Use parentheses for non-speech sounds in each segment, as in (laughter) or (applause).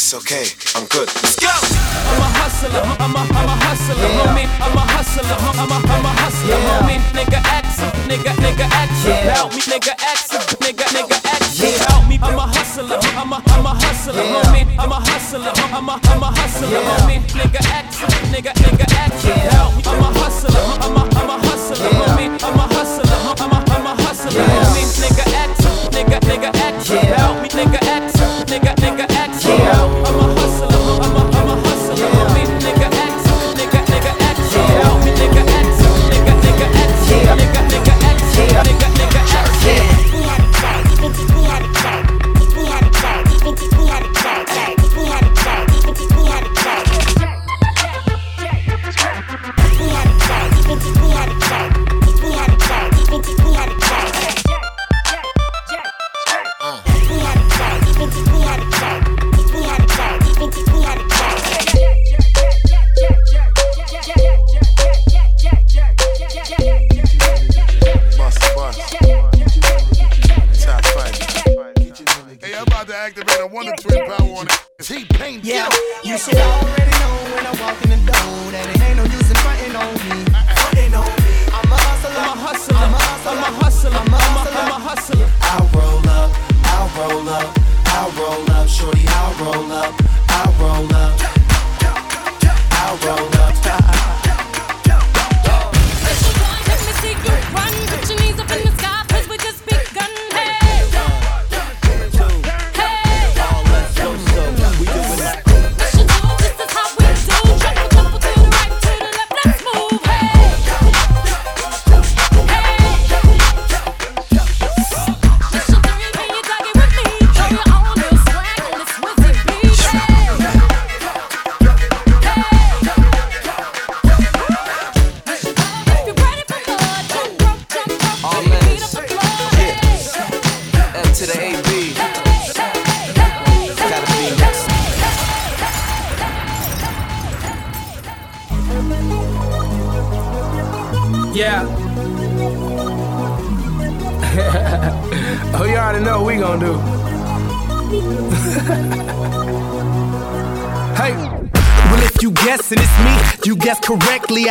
It's okay, I'm good. Let's go. I'm a hustler, I'm a, I'm a hustler, homie. I'm a hustler, I'm a, I'm a hustler, homie. Nigga, ask nigga, nigga, ask Help me, nigga, ask nigga, nigga, ask Help me, I'm a hustler, I'm a, I'm a hustler, homie. I'm a hustler, I'm a, I'm a hustler, homie. Nigga, ask nigga, nigga, ask Help me, I'm a hustler, I'm a, I'm a hustler, homie. I'm a hustler, I'm a, I'm a hustler, homie. Nigga, ask nigga, nigga, ask Help me, nigga, ask nigga, nigga,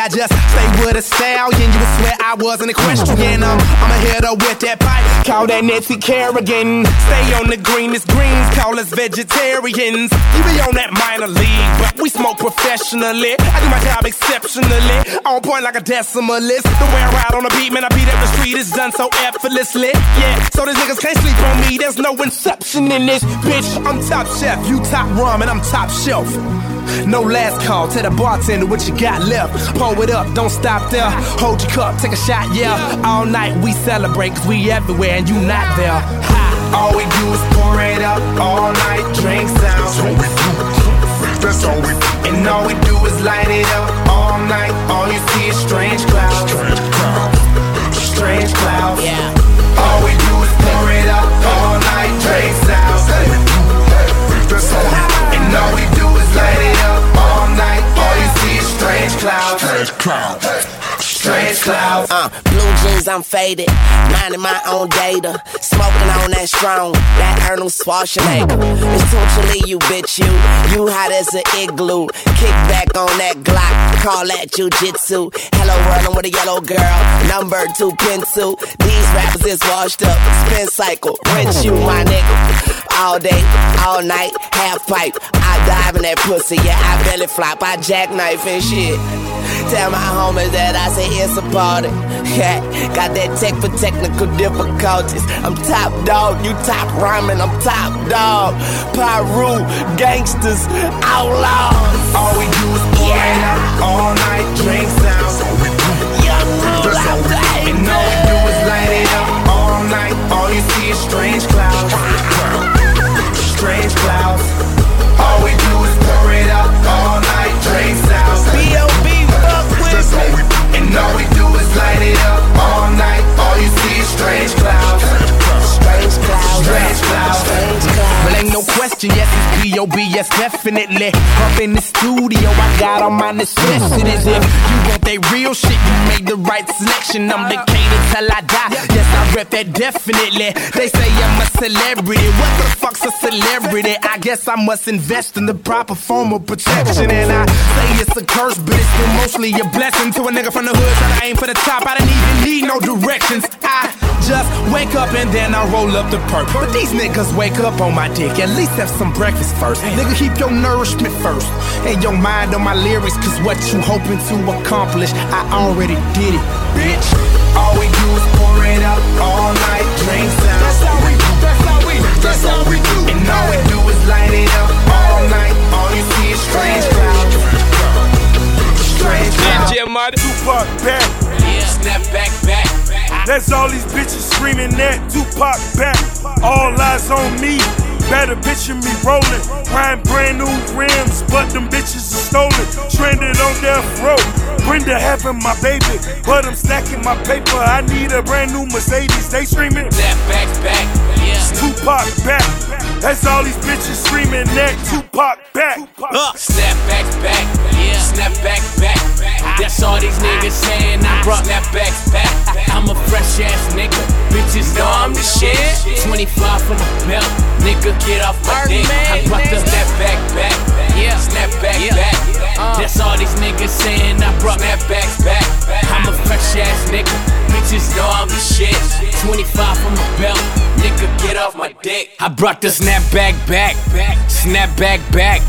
just stay with a stallion. You would swear I was an equestrian. Um, I'm I'm a hitter with that pipe. Call that Nancy Kerrigan. Stay on the greenest greens. Call us vegetarians. You be on that minor league, but we smoke professionally. I do my job exceptionally. On point like a decimalist. The way I ride on the beat, man, I beat up the street It's done so effortlessly. Yeah, so these niggas can't sleep on me. There's no inception in this bitch. I'm top chef, you top rum, and I'm top shelf. No last call, tell the bartender what you got left. Pour it up, don't stop there. Hold your cup, take a shot, yeah. All night we celebrate, cause we everywhere and you not there. Ha. All we do is pour it up, all night, drinks out. That's all we do. And all we do is light it up all night. All you see is strange clouds. Strange clouds. Yeah. All we do is pour it up all night, drinks out. That's all we do. And all we is strange clouds. Cloud. Clouds. Uh, blue jeans, I'm faded. Minding my own data. Smoking on that strong, that Arnold Schwarzenegger. Essentially, you bitch, you. You hot as an igloo. Kick back on that Glock. Call that jujitsu. Hello, world, I'm with a yellow girl. Number two pencil. These rappers is washed up. Spin cycle. Rinse you, my nigga. All day, all night, half pipe. I dive in that pussy, yeah, I belly flop, I jackknife and shit. Tell my homies that I say it's a party. Yeah, got that tech for technical difficulties. I'm top dog, you top rhyming, I'm top dog. Pyru, gangsters, outlaws. All we do is it up all night, drinks out. Young rules, I'm And all we do is light it up all night. All you see is strange clouds. Strange clouds. Clouds. Question. Yes, it's B.O.B. Yes, definitely. Up in the studio, I got all my necessities. If you want that real shit, you made the right selection. I'm Decatur till I die. Yes, I rep that definitely. They say I'm a celebrity. What the fuck's a celebrity? I guess I must invest in the proper form of protection. And I say it's a curse, but it's still mostly a blessing to a nigga from the hood trying to aim for the top. I didn't even need no directions. I just wake up and then I roll up the perk. But these niggas wake up on my dick. At least have some breakfast first. Nigga, keep your nourishment first. And your mind on my lyrics, cause what you hoping to accomplish, I already did it, bitch. All we do is pour it up all night, drinks out. That's how we do, that's how we that's how we do. And all we do is light it up all night. All you see is strange clouds. Strange clouds. Yeah. Tupac back. Snap back, back, back. That's all these bitches screaming that Tupac back. All eyes on me. Better picture me rolling. Riding brand new rims, but them bitches are stolen. Stranded on death row. Brenda having my baby, but I'm stacking my paper. I need a brand new Mercedes. They screaming. Snap back, back. Yeah. Tupac back. That's all these bitches screaming that Tupac back. Snap back, back. Yeah. Snap back, back. That's all these niggas saying. I brought snap back, back. I'm a fresh ass nigga. Bitches know I'm the shit. 25 from a belt. Nigga, get off my dick. I brought the snap back, back. Yeah. Snap back, back. Uh. That's all these niggas saying. I brought snap back, back. I'm a fresh ass nigga. Bitches know I'm the shit. 25 from a belt. Nigga, get off my dick. I brought the snapback back, back. Snap back, back.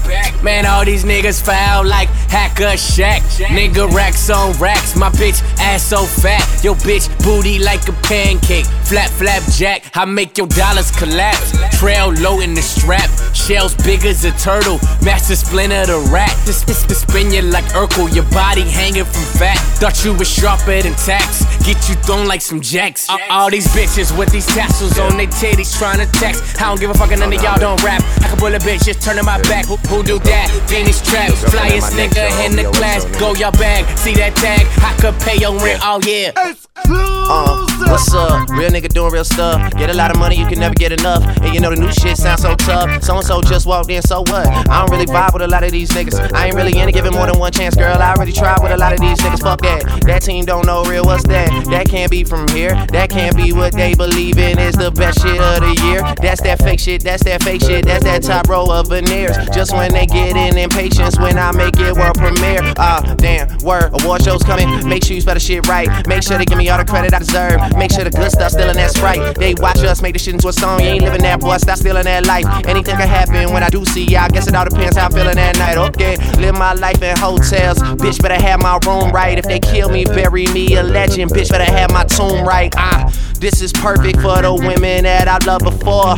Man, all these niggas foul like Hack-a-Shaq. Nigga, racks on racks. My bitch ass so fat. Yo, bitch booty like a pancake. Flap, flap, jack. I make your dollars collapse. Trail low in the strap. Shells big as a turtle. Master splinter the rat. This spin you like Urkel. Your body hanging from fat. Thought you was sharper than tax. Get you thrown like some jacks. All, all these bitches with these tassels on their titties trying to text. I don't give a fuck, and none of y'all don't rap. I can pull a bitch, just turning my back. Who, who do that? Venus trap. Flyest nigga in the class. Go your bag. See that tag? I could pay your rent. Oh yeah. Uh, what's up? Real nigga doing real stuff. Get a lot of money, you can never get enough. And you know the new shit sounds so tough. So and so just walked in, so what? I don't really vibe with a lot of these niggas. I ain't really into giving more than one chance, girl. I already tried with a lot of these niggas. Fuck that. That team don't know real. What's that? That can't be from here. That can't be what they believe in is the best shit of the year. That's that fake shit. That's that fake shit. That's that top row of veneers. Just when they get in impatience when I make it world premiere. Ah, damn. Word. Award shows coming. Make sure you spell the shit right. Make sure they give me all the credit I deserve. Make sure the good stuff still in that sprite. They watch us make this shit into a song. You ain't living that, boy. Stop stealing that life. Anything can happen when I do see y'all. guess it all depends how I'm feeling that night. Okay, live my life in hotels. Bitch, better have my room right. If they kill me, bury me a legend. Bitch, better have my tomb right. Ah, this is perfect for the women that I loved before.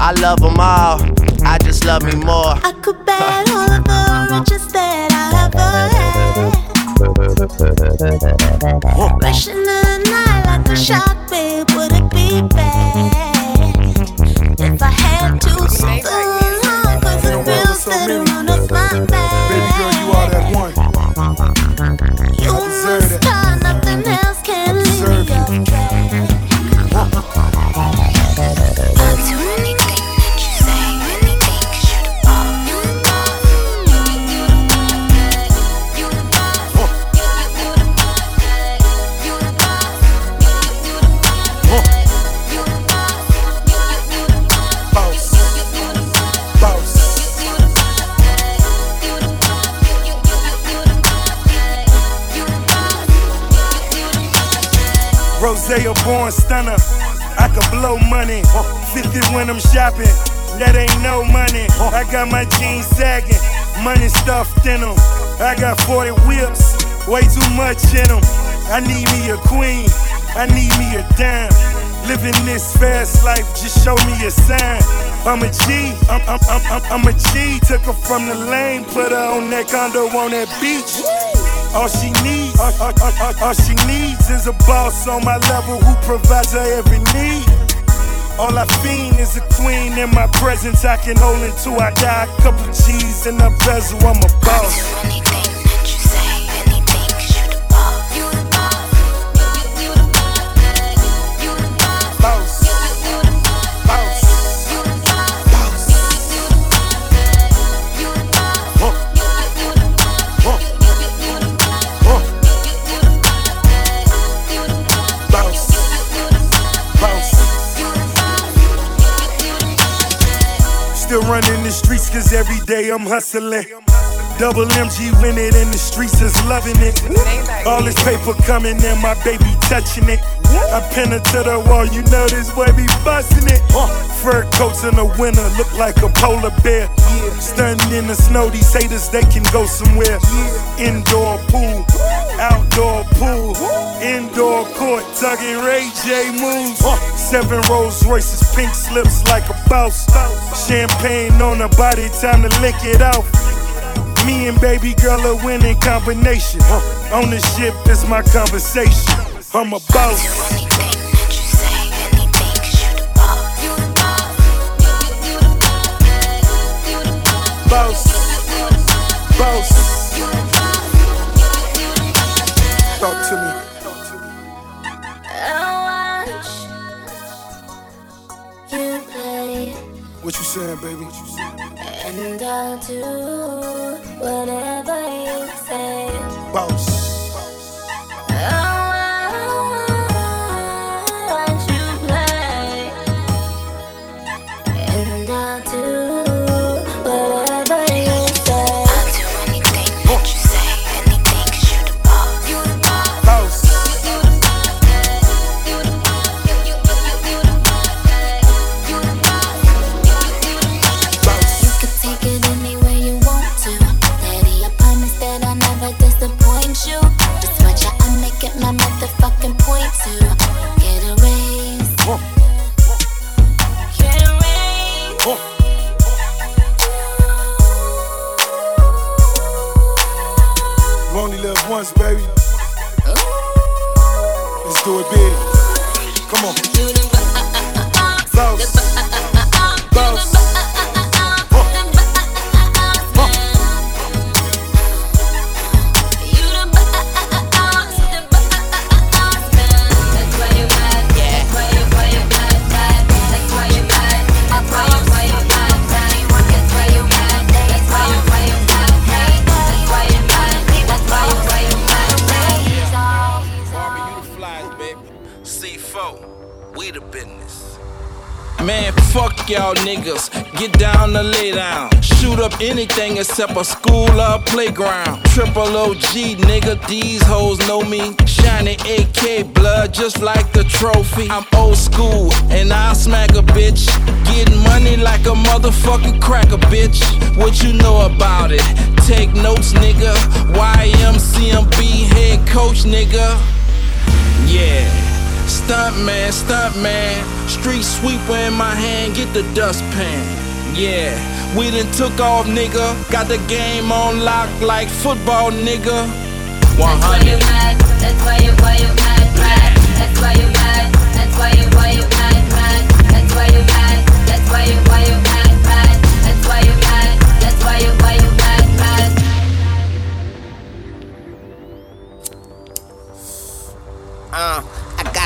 I love them all. I just love me more. I could bet all of the riches that I ever had. Rushing in the night like a shark, babe, would it be bad if I had to sing along? Cause it feels better run off my back. Rose a born stunner. I can blow money. 50 when I'm shopping. That ain't no money. I got my jeans sagging. Money stuffed in them. I got 40 whips. Way too much in them. I need me a queen. I need me a dime. Living this fast life, just show me a sign. I'm a G, I'm, I'm, I'm, I'm a G. Took her from the lane, put her on that condo on that beach. All she needs, all, all, all, all, she needs is a boss on my level who provides her every need. All I fiend is a queen in my presence. I can hold until I die. Couple cheese in the bezel, I'm a boss. Streets cause every day I'm hustling. Double MG win it in the streets is loving it. All this paper coming in, my baby touching it. I pin it to the wall, you know this boy be busting it. Fur coats in the winter look like a polar bear. Stunting in the snow, these haters they can go somewhere. Indoor pool, outdoor pool, indoor court, tugging Ray J moves. Seven Rolls Royces, pink slips like a boss. Champagne on the body, time to lick it off. Me and baby girl a winning combination. On the ship is my conversation. I'm a boss. Anything that Talk to me. You play, What you saying, baby? and I'll do whatever niggas. Get down to lay down. Shoot up anything except a school or playground. Triple OG, nigga, these hoes know me. Shiny AK blood just like the trophy. I'm old school and I'll smack a bitch. Getting money like a motherfucking cracker, bitch. What you know about it? Take notes, nigga. YMCMB head coach, nigga. Yeah. Stunt man, stunt man. Street sweeper in my hand, get the dustpan. Yeah, we done took off, nigga. Got the game on lock like football, nigga. That's why you 100. mad. That's why you why you mad, mad. That's why you mad. That's why you why you mad, mad. That's why you mad. That's why you why you mad, mad. That's why you mad. That's why you why you mad, mad. Uh,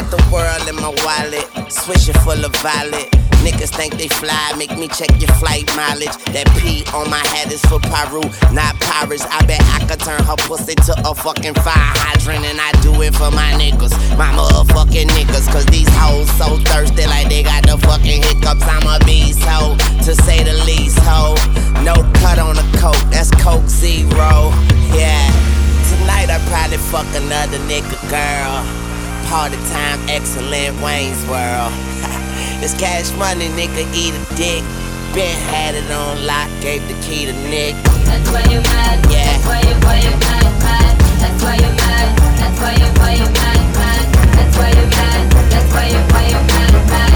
got the world in my wallet, switch it full of violet. Niggas think they fly, make me check your flight mileage. That P on my head is for Peru, not Paris. I bet I could turn her pussy to a fucking fire hydrant, and I do it for my niggas, my motherfucking niggas. Cause these hoes so thirsty, like they got the fucking hiccups. I'm a beast hoe, to say the least hoe. No cut on the coke, that's Coke Zero. Yeah. Tonight I probably fuck another nigga girl. Party time, excellent Wayne's World. (laughs) this cash money, nigga, eat a dick. Ben had it on lock, gave the key to Nick. That's why you mad. Yeah. That's why you why you mad, mad. That's why you mad. That's why you why you mad, mad. That's why you mad. That's why you why you mad, mad.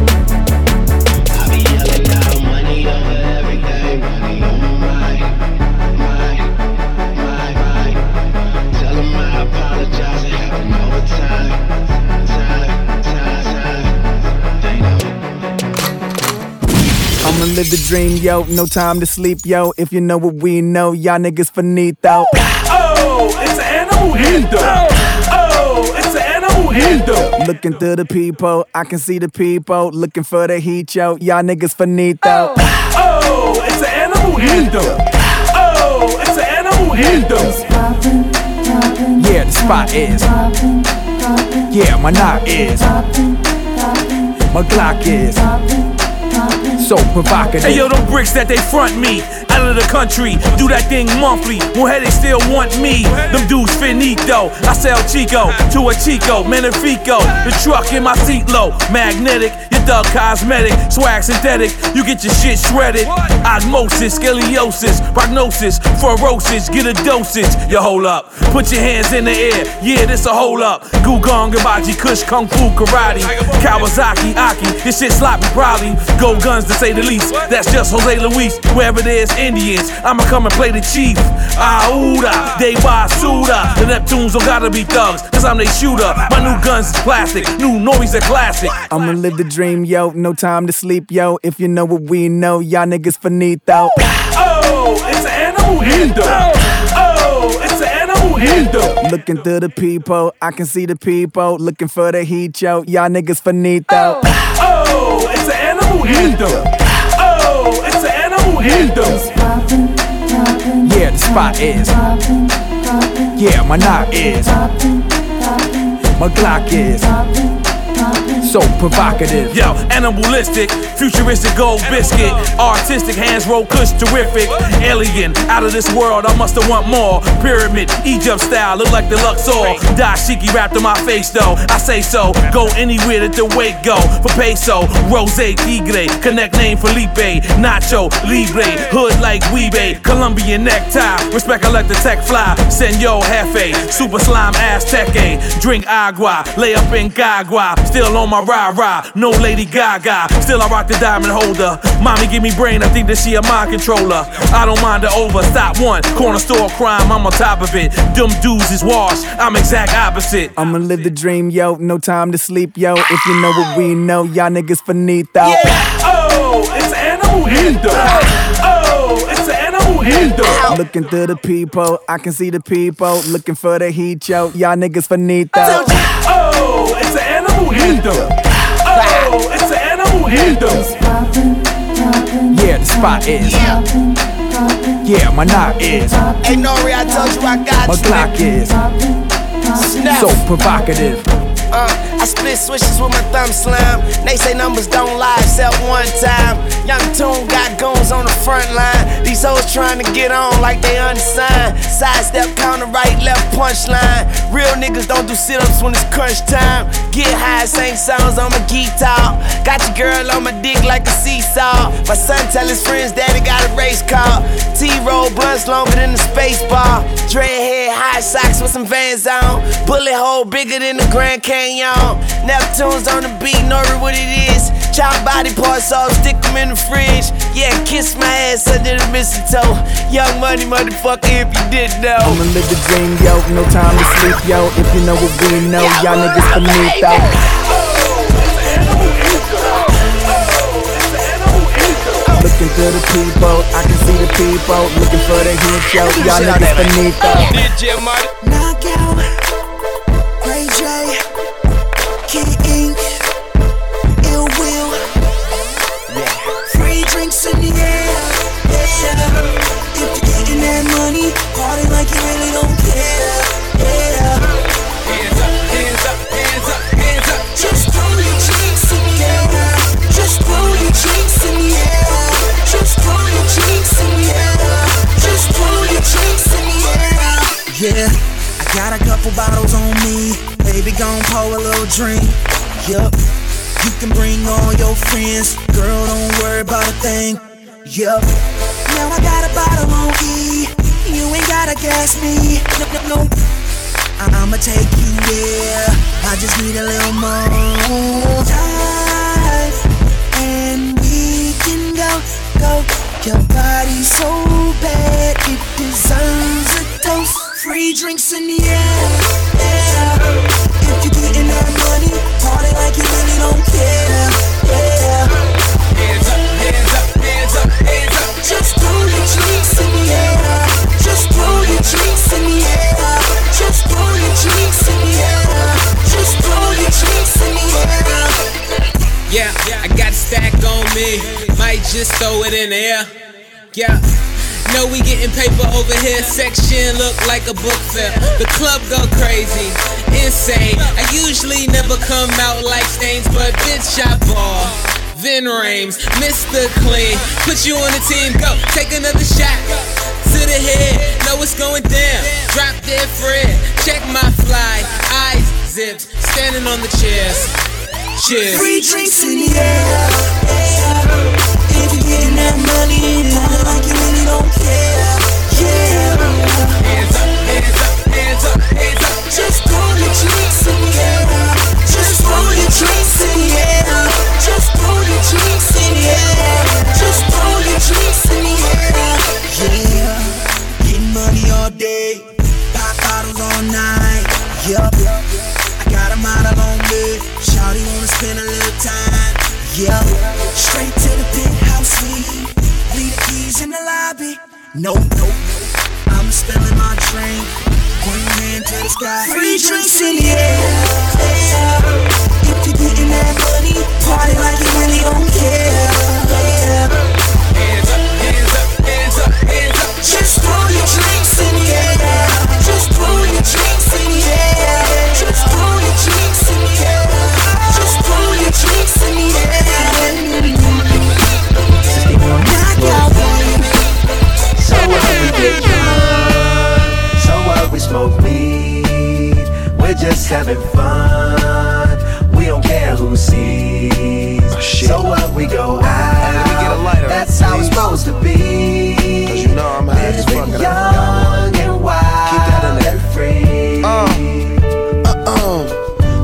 I'ma live the dream, yo. No time to sleep, yo. If you know what we know, y'all niggas finito. Oh, it's an animal anthem. Oh, it's an animal anthem. Looking through the people, I can see the people. Looking for the heat, yo. Y'all niggas finito. Oh, it's an animal anthem. Oh, it's an animal anthem. Yeah, the spot is. Yeah, my knock is. My Glock is. So provocative. Hey yo, them bricks that they front me out of the country, do that thing monthly. More they still want me. Them dudes finito. I sell Chico to a Chico, Manifico. The truck in my seat low, magnetic. Your thug cosmetic, swag synthetic. You get your shit shredded. Osmosis, scoliosis, prognosis, ferocious. Get a dosage. You hold up, put your hands in the air. Yeah, this a hold up. Gugong, Gabaji, Kush, Kung Fu, Karate, Kawasaki, Aki. This shit sloppy, probably. Go guns to say the least. That's just Jose Luis. Wherever there's Indians, I'ma come and play the chief. Aouda, they Suda. The Neptunes don't gotta be thugs, cause I'm they shooter. My new guns is plastic, new noise a classic. I'ma live the dream, yo. No time to sleep, yo. If you know what we know, y'all niggas finito. Oh, it's an animal anthem. Oh, it's an animal anthem. Looking through the people, I can see the people. Looking for the heat, yo. Y'all niggas finito. Oh, it's an animal anthem. Oh, it's an animal oh, anthem. Yeah, the spot is. Yeah, my knock is. My Glock is. So provocative. Yo, animalistic, futuristic gold biscuit, artistic hands roll kush terrific, alien, out of this world. I must have want more. Pyramid, Egypt style, look like the Luxor. Dashiki wrapped in my face though. I say so. Go anywhere that the weight go. For peso, rose tigre, connect name Felipe, Nacho Libre, hood like Weebay, Colombian necktie. Respect, I let the tech fly. Senor Jefe, super slime Azteque. Eh? Drink agua, lay up in Gagua. Still on my rah rah, no Lady Gaga. Still I rock the diamond holder. Mommy give me brain, I think that she a mind controller. I don't mind the over. Stop one, corner store crime, I'm on top of it. Them dudes is washed, I'm exact opposite. I'ma live the dream, yo. No time to sleep, yo. If you know what we know, y'all niggas finito. Oh, it's an animal anthem. Oh, it's an animal anthem. Looking through the people, I can see the people. Looking for the heat, yo. Y'all niggas finito. Anthem. Oh, it's an animal anthem. Yeah, the spot is. Yeah, my knock is. Hey, Nori, I told you I got My. Glock is. So provocative. Uh, I split switches with my thumb slam. They say numbers don't lie except one time. Young Toon got goons on the front line. These hoes trying to get on like they unsigned. Sidestep, counter right, left punchline. Real niggas don't do sit ups when it's crunch time. Get high, sing songs on my guitar. Got your girl on my dick like a seesaw. My son tell his friends daddy got a race car. T roll blunts longer than the space bar. Dreadhead, high socks with some vans on. Bullet hole bigger than the Grand Canyon. Neptune's on the beat, know what it is. Chop body parts off, stick them in the fridge. Yeah, kiss my ass under the mistletoe. Young money, motherfucker, if you didn't know. I'ma live the dream, yo. No time to sleep, yo. If you know what we know, y'all niggas beneath though. Looking to the people, I can see the people looking for the hit, yo. Y'all niggas beneath though. DJ. Yeah, I got a couple bottles on me. Baby, gon' pour a little drink. Yup. You can bring all your friends. Girl, don't worry about a thing. Yup. Now I got a bottle on E. You ain't gotta gas me. No, no, no. I- I'ma take you there. I just need a little more time, Drinks in the air, yeah. If you're getting that money, party like you really don't care, yeah. Hands up, hands up, hands up, hands up. Just throw your drinks in the air. Just throw your drinks in the air. Just throw your drinks in the air. Just throw your drinks in the air. Yeah, I got stack on me. Might just throw it in the air. Yeah. Know we getting paper over here. Section look like a book fair. The club go crazy, insane. I usually never come out like stains, but bitch, I ball. Ving Rhames, Mr. Clean. Put you on the team, go. Take another shot. To the head, know what's going down. Drop dead Fred. Check my fly. Eyes zipped. Standing on the chairs. Cheers. Free drinks in the air. That money, party like you really don't care. Yeah. Hands up, hands up, hands up, hands up. Just throw your drinks in the air. Just throw your drinks in the air. Just throw your drinks in the air. Just throw your drinks in the air. Yeah, getting money all day, pop bottles all night. Yup, Nope, nope. I'm spilling my drink. One hand to the sky. Free drinks in the air. If you're getting that money, party like you really don't care. Having fun. We don't care who sees. Oh, so what we go out. That's how it's supposed to be. Cause you know I'm high as fuck. Young and wild and free. Uh-uh.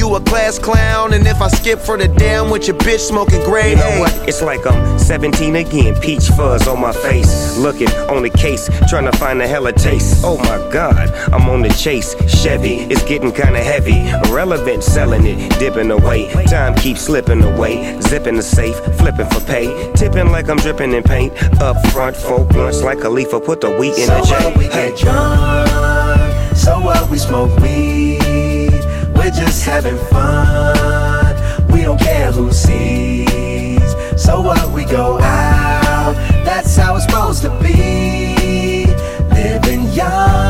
You a class clown, and if I skip for the damn with your bitch smoking grade You know A. what? It's like I'm 17 again. Peach fuzz on my face. Looking on the case, trying to find a hella taste. Oh my god, I'm on the chase. Chevy, it's getting kinda heavy. Irrelevant, selling it, dipping away. Time keeps slipping away. Zipping the safe, flipping for pay. Tipping like I'm dripping in paint. Up front, folk blunts like a leaf. Put the wheat in the So what we J. Hey. get drunk, So what? We smoke weed. We're just having fun. We don't care who sees. So what? We go out. That's how it's supposed to be. Living young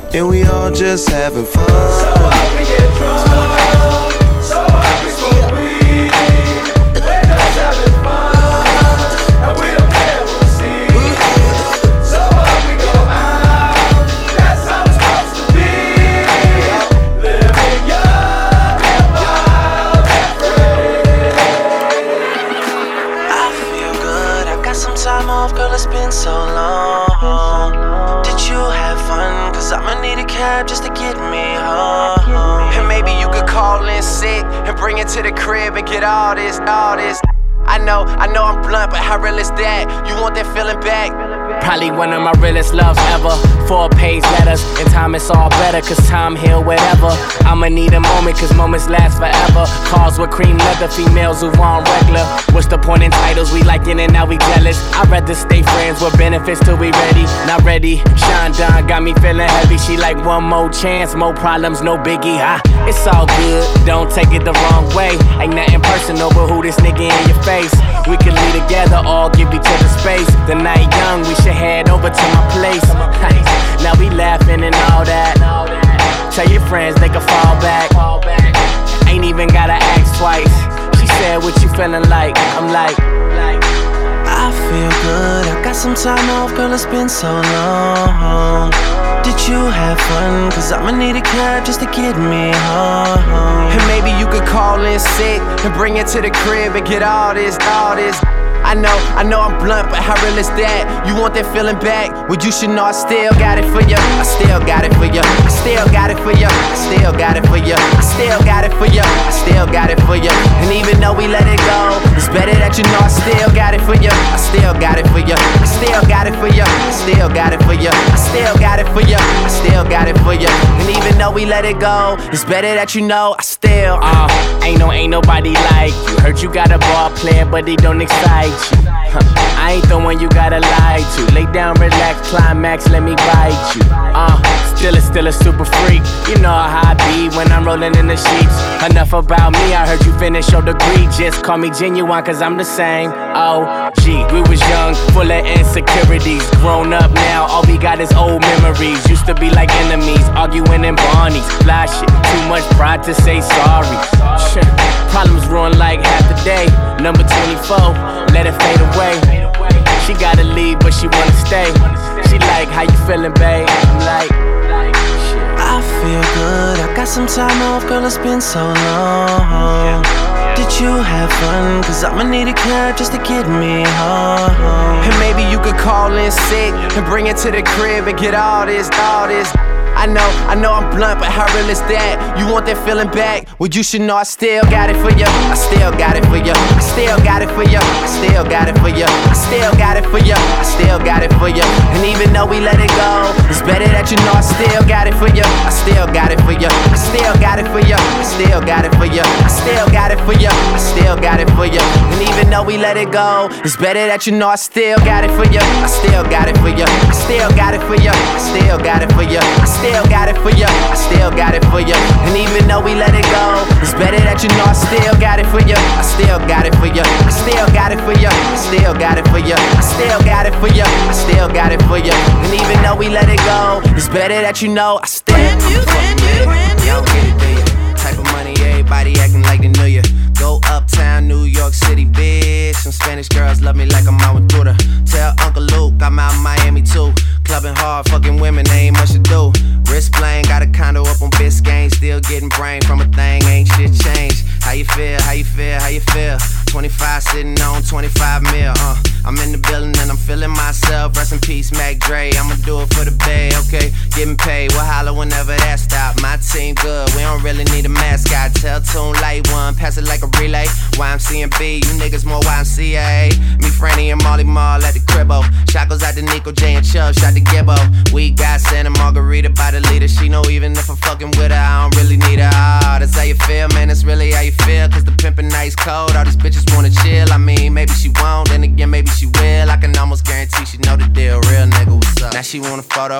and we all just having fun. So we get drunk. The crib and get all this, all this. I know, I know I'm blunt, but how real is that? You want that feeling back? Probably one of my realest loves ever. Four page letters, in time it's all better, cause time heal whatever. I'ma need a moment, cause moments last forever. Cars with cream leather, females who want regular. What's the point in titles? We liking it, and now we jealous. I'd rather stay friends with benefits till we ready. Not ready. Sean Don got me feeling heavy. She like one more chance, more problems, no biggie. Ah, it's all good, don't take it the wrong way. Ain't nothing personal, but who this nigga in your face? We can leave together, all give each other space. The night young, we should head over to my place. (laughs) now we laughing and all that. Tell your friends they can fall back. Ain't even gotta ask twice. She said, What you feeling like? I'm like, I feel good. I got some time off, girl. It's been so long. Did you have fun? Cause I'ma need a cab just to get me home. And maybe you could call in sick and bring it to the crib and get all this, all this. I know, I know I'm blunt, but how real is that? You want that feeling back? Well, you should know I still got it for you. I still got it for you. I still got it for you. I still got it for you. I still got it for you. I still got it for you. And even though we let it go, it's better that you know I still got it for you. I still got it for you. I still got it for you. I still got it for you. I still got it for you. I still got it for you. And even though we let it go, it's better that you know I still. uh, ain't no, ain't nobody like you. Heard you got a ball player, but they don't excite you. Huh, Ain't the one you gotta lie to. Lay down, relax, climax, let me bite you. Uh, still a, still a super freak. You know how I be when I'm rolling in the sheets. Enough about me, I heard you finish your degree. Just call me genuine, cause I'm the same. Oh, gee, we was young, full of insecurities. Grown up now, all we got is old memories. Used to be like enemies, arguing in Barney's. Fly shit, too much pride to say sorry. Problems ruin like half the day. Number 24, let it fade away. She gotta leave, but she wanna stay. She like, how you feeling, babe? I'm like, I feel good. I got some time off, girl. It's been so long. Did you have fun? Cause I'ma need a cab just to get me home. And maybe you could call in sick and bring it to the crib and get all this, all this. I know, I know I'm blunt, but how real is that? You want that feeling back? Well, you should know I still got it for you. I still got it for you. I still got it for you. I still got it for you. I still got it for you. I still got it for you. And even though we let it go, it's better that you know I still got it for you. I still got it for you. I still got it for you. I still got it for you. I still got it for you. I still got it for you. And even though we let it go, it's better that you know I still got it for you. I still got it for you. I still got it for you. I still got it for you. Got it for you. I still got it for you. And even though we let it go, it's better that you know I still got it for you. I still got it for you. I still got it for you. I still got it for you. I still got it for you. I still got it for you. And even though we let it go, it's better that you know I still. Brand new, brand new, brand new. Type of money, everybody acting like they knew you. Go uptown, New York City, bitch. Some Spanish girls love me like I'm Duda. Tell Uncle Luke I'm out in Miami too. Clubbing hard, fucking women, they ain't much to do. Wrist playing, got a condo up on Biscayne. Still getting brain from a thing, ain't shit changed. How you feel? How you feel? How you feel? 25 sitting on 25 mil, uh. I'm in the building and I'm feeling myself. Rest in peace, Mac Dre. I'ma do it for the bay, okay? Getting paid, we'll holler whenever that stop. My team good, we don't really need a mascot. Tell Tune Light One, pass it like a relay. YMCMB, you niggas more YMCA. Me, Franny, and Molly Mall at the cribbo. Shot goes out to Nico J and Chubb, shot to Gibbo. We got Santa Margarita by the leader. She know even if I'm fucking with her, I don't really need her. Ah, that's how you feel, man. That's really how you feel. Cause the pimpin' nice cold. All these bitches wanna chill. I mean, maybe she won't, then again, maybe she will. I can almost guarantee she know the deal. Real nigga, what's up? Now she want a photo.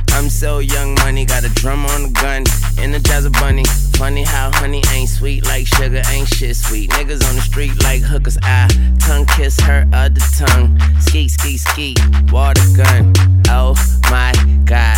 I'm so young, money got a drum on the gun, energize a bunny. Funny how honey ain't sweet like sugar, ain't shit sweet. Niggas on the street like hookers, I tongue kiss her other tongue. Ski, ski, ski, water gun. Oh my god,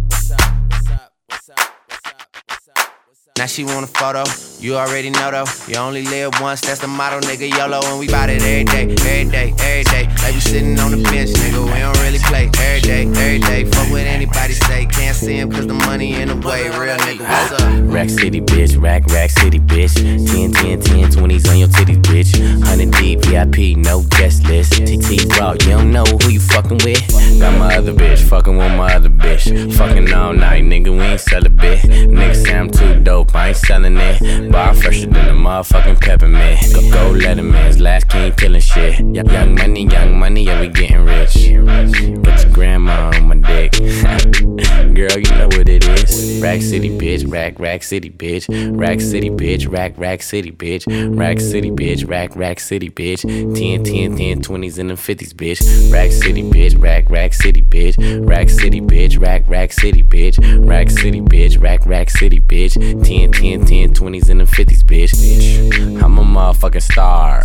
Now she want a photo. You already know though. You only live once, that's the motto, nigga. YOLO, and we bout it every day, every day, every day. Like we sitting on the bench, nigga. We don't really play every day, every day. Fuck what anybody say. Can't see him cause the money in the way. Real nigga, what's up? Rack City, bitch. Rack, rack city, bitch. 10, 10, 10, 20s on your titties, bitch. 100 deep, VIP, no guest list. TT Raw, you don't know who you fucking with. Got my other bitch, fucking with my other bitch. Fucking all night, nigga, we ain't bit. Nigga say I'm too dope, I ain't selling it. Bar fresher than a motherfucking peppermint. Go, go Letterman's last king killing shit. Young money, young money, yeah, we getting rich. Get your grandma on my dick. (laughs) Girl, you know what it is. Rack City, bitch. Rack, rack city, bitch. Rack City, bitch. Rack, rack city, bitch. Rack City, bitch. Rack, rack city, bitch. 10, 10, 10, 20s and the 50s, bitch. Rack City, bitch. Rack, rack city, bitch. Rack City, bitch. Rack, rack city, bitch. Rack City, bitch. Rack, rack city, bitch. 10, 10, 10, 20s and the 50s, bitch. I'm a motherfucking star.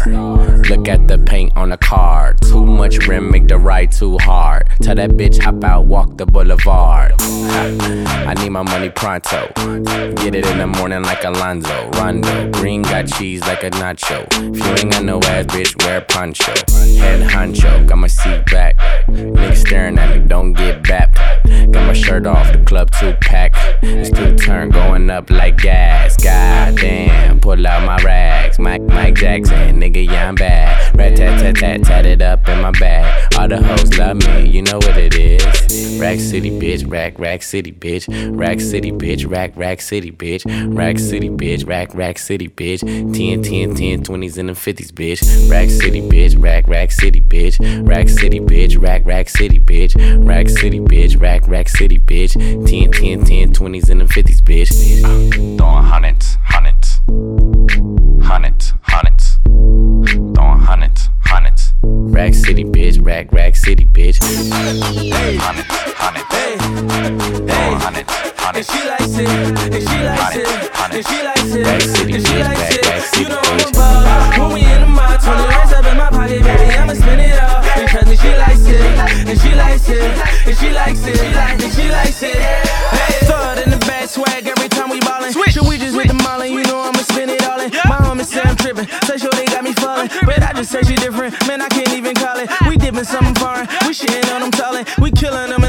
Look at the paint on the car. Too much rim, make the ride too hard. Tell that bitch hop out, walk the boulevard. I need my money pronto. Get it in the morning like Alonzo. Rondo. Green got cheese like a nacho. If you ain't got no ass, bitch, wear poncho. Head honcho, got my seat back. Staring at me, don't get bapped. Got my shirt off, the club two pack. It's two turn going up like gas. God damn, pull out my rags. Mike, Mike Jackson, nigga, yeah, I'm bad. Rat tat tat tat, tat it up in my bag. All the hoes love me, you know what it is. Rack City, bitch, rack, rack city, bitch. Rack City, bitch, rack, rack city, bitch. Rack City, bitch, rack, rack city, bitch. 10, 10, 10, 20s and the 50s, bitch. Rack City, bitch, rack, rack city, bitch. Rack City, bitch, rack, rack city, bitch. Rack City, bitch, rack, rack city, bitch. 10, 10, 10, 20s and the 50s, bitch. Throwing hundreds, hundreds, hundreds, hundreds. Throwing hundreds, hundreds. Rack City, bitch, rack, rack city, bitch. Hundreds, hundreds. Throwing hundreds, hundreds. she likes it, and she likes it, and she likes it, Rack City, and bitch, rack, rack city, You know I'm bitch. It, and she likes it, and she likes it, and she likes it. Hey, it in the bag, swag every time we ballin'. Should we just hit the mall and you know I'ma spend it all in? My homies say I'm trippin', say sure they got me falling, but I just say she different. Man, I can't even call it. We dippin' something foreign, we shitting on them tallin', we killin' them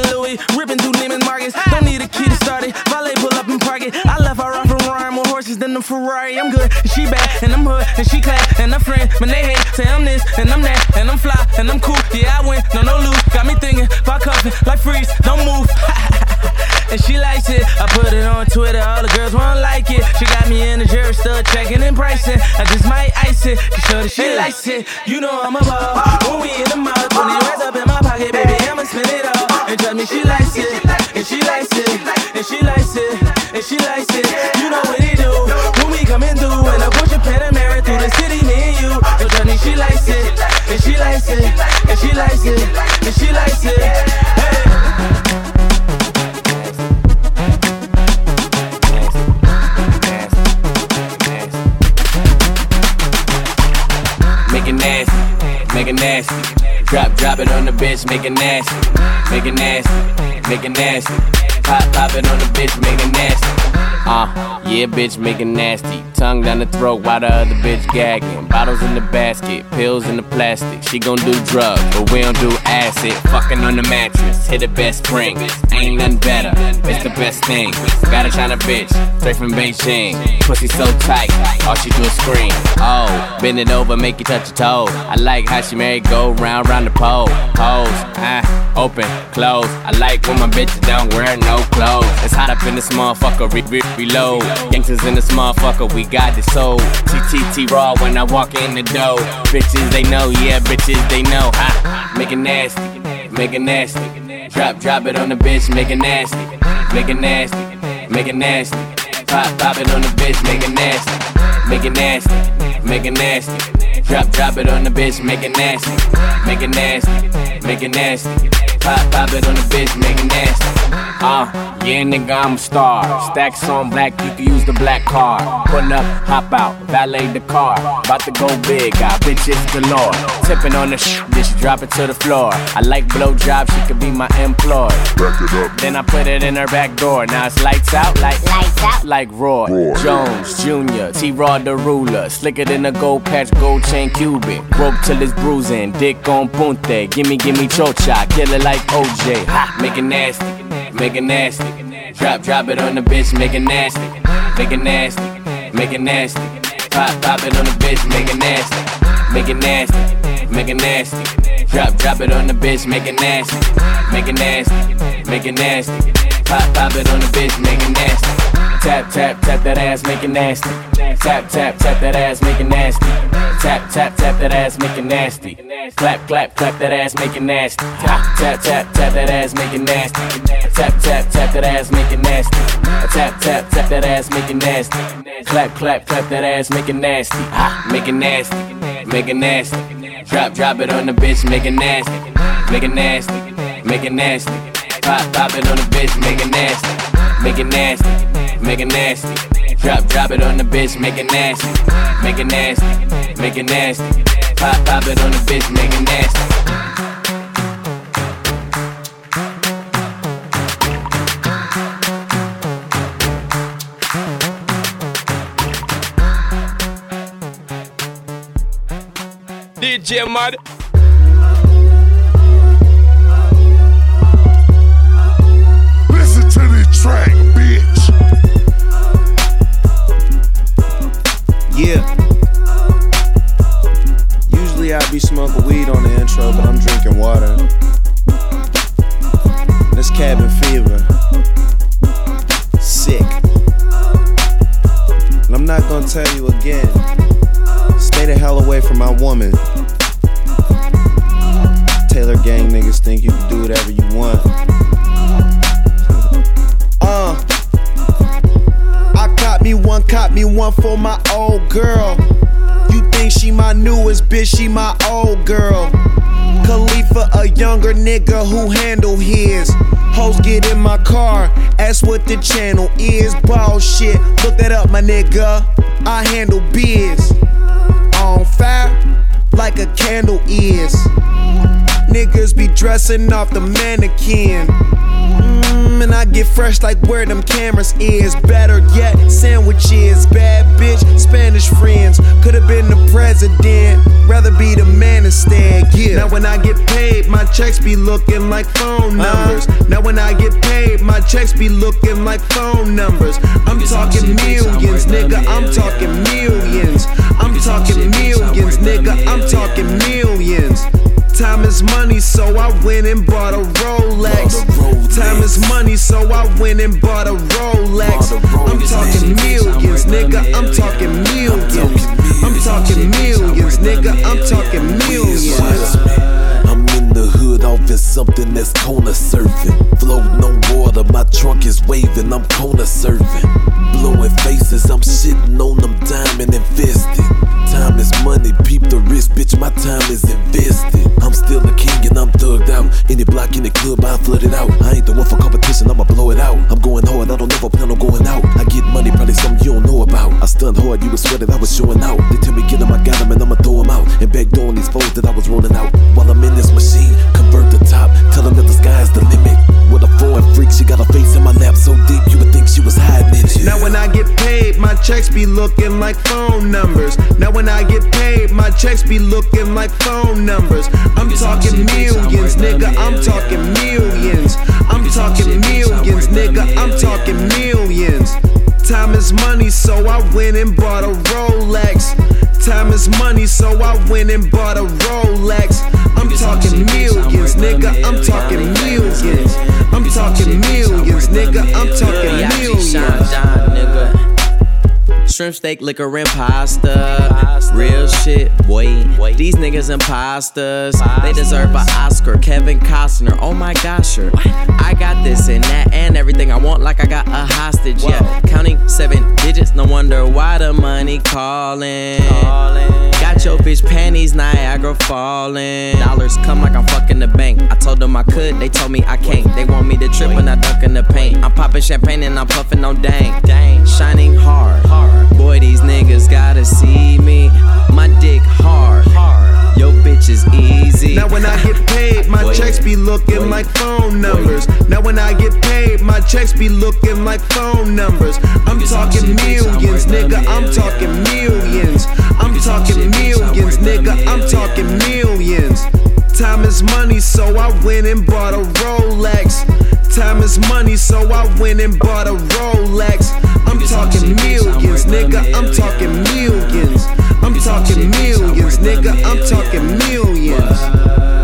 more horses than the Ferrari. I'm good, and she bad, and I'm hood, and she clap, and I'm friend. Man, they hate, say I'm this, and I'm that, and I'm fly, and I'm cool. Yeah, I win, no, no lose. Got me thinking, about cuffing, like freeze, don't move. (laughs) and she likes it. I put it on Twitter, all the girls won't like it. She got me in the jury, still checking and pricing. I just might ice it, cause sure that she likes it. You know I'm a ball. When we in the mall, 20 racks up in my pocket, baby, I'ma spend it all. And trust me, she likes likes it, and she likes it. Hey. Make it nasty, make nasty. Drop, drop it on the bitch, make it nasty, make it nasty, make it nasty. Pop, pop it on the bitch, make it nasty. Uh, yeah, bitch, make it nasty. Tongue down the throat while the other bitch gagging. Bottles in the basket, pills in the plastic. She gon' do drugs, but we don't do acid. Fucking on the mattress, hit the best spring. Ain't nothing better, it's the best thing. Got a China bitch, straight from Beijing. Pussy so tight, all she do is scream. Oh, bend it over, make you touch your toe. I like how she married go round, round the pole. Pose, ah, open, close. I like when my bitches don't wear no clothes. It's hot up in this motherfucker, re- re- reload. Gangsters in this motherfucker, we got the soul. TTT raw when I walk in the door. Bitches, they know, yeah, bitches, they know. Ha, make it nasty, make it nasty. Drop, drop it on the bitch, make it nasty, make it nasty, make it nasty. Pop, pop it on the bitch, make it nasty, make it nasty, make it nasty. Drop, drop it on the bitch, make it nasty, make it nasty, make it nasty. Pop, pop it on the bitch, make it nasty. Uh, yeah, nigga, I'm a star. Stacks on black, you can use the black card. Pull up, hop out, valet the car. About to go big, got bitches galore. Tipping on the sh, then she drop it to the floor. I like blow job, she could be my employee. Back it up. Then I put it in her back door. Now it's lights out, like lights out, like Roy, Jones Jr. T Rod the ruler, slicker than a gold patch, gold chain Cuban. Rope till it's bruising, dick on punte. Gimme, gimme chocha, kill it like OJ. Make it nasty, make it nasty. Drop, drop it on the bitch, make it nasty, make it nasty, make it nasty. Pop, pop it on the bitch, make it nasty, make it nasty, make it nasty. Drop, drop it on the bitch, make it nasty, make it nasty, make it nasty. Pop, pop it on the bitch, make it nasty. Tap, tap, tap that ass, make it nasty. Tap, tap, tap that ass, make it nasty. Tap, tap, tap that ass, make it nasty. Clap, clap, clap that ass, make it nasty. Tap, tap, tap, tap that ass, make it nasty. Tap, tap, tap that ass, make it nasty. Tap, tap, tap that ass, make it nasty. Clap, clap, clap that ass, make it nasty. Ah, make it nasty, make it nasty. Drop, drop it on the bitch, make it nasty. Make it nasty, make it nasty. Pop, pop it on the bitch, make it nasty. Make it nasty, make it nasty. Drop, drop it on the bitch, make it nasty. Make it nasty, make it nasty. Pop, pop it on the bitch, make it nasty. DJ Mud. Track, bitch. Yeah. Usually I'd be smoking weed on the intro, but I'm drinking water. This cabin fever. Sick. And I'm not gonna tell you again. Stay the hell away from my woman. Taylor gang niggas think you can do whatever you want. Uh. I caught me one, caught me one for my old girl. You think she my newest bitch, she my old girl. Khalifa, a younger nigga who handle his. Hoes get in my car, ask what the channel is. Ball shit, look that up, my nigga. I handle biz. On fire, like a candle is. Niggas be dressing off the mannequin. Mm, and I get fresh like where them cameras is. Better yet, sandwiches. Bad bitch, Spanish friends. Could've been the president. Rather be the man instead. Yeah. Now when I get paid, my checks be looking like phone numbers. Now when I get paid, my checks be looking like phone numbers. I'm talking millions, nigga. I'm talking millions. I'm talking millions, nigga. I'm talking millions. Time is money, so I went and bought a Rolex. Time is money, so I went and bought a Rolex. I'm talking millions, nigga. I'm talking millions. I'm talking millions, nigga. I'm talking millions. I'm in the hood off in something that's corner surfing. Floating on water, my trunk is waving, I'm corner surfing. So I went and bought a Rolex. I'm talking millions, nigga. I'm talking millions. I'm talking millions, nigga. I'm talking millions. Shrimp steak, liquor, and pasta. Real shit, boy. These niggas imposters. They deserve an Oscar. Kevin Costner. Oh my gosh, sure. I got this and that and everything I want, like I got a hostage. Yeah, counting seven digits. No wonder why the money calling. Bitch panties, Niagara falling. Dollars come like I'm fucking the bank. I told them I could, they told me I can't. They want me to trip when I dunk in the paint. I'm popping champagne and I'm puffing on dang. Dang, shining hard. Boy, these niggas gotta see me. My dick hard. Your bitch is easy. Now when I get paid, my checks be looking like phone numbers. Now when I get paid, my checks be looking like phone numbers. I'm talking millions, nigga. I'm talking millions. I'm talking millions, nigga. I'm talking millions. Time is money, so I went and bought a Rolex. Time is money, so I went and bought a Rolex. I'm talking millions, nigga. I'm talking millions. I'm talking millions, nigga. I'm talking millions.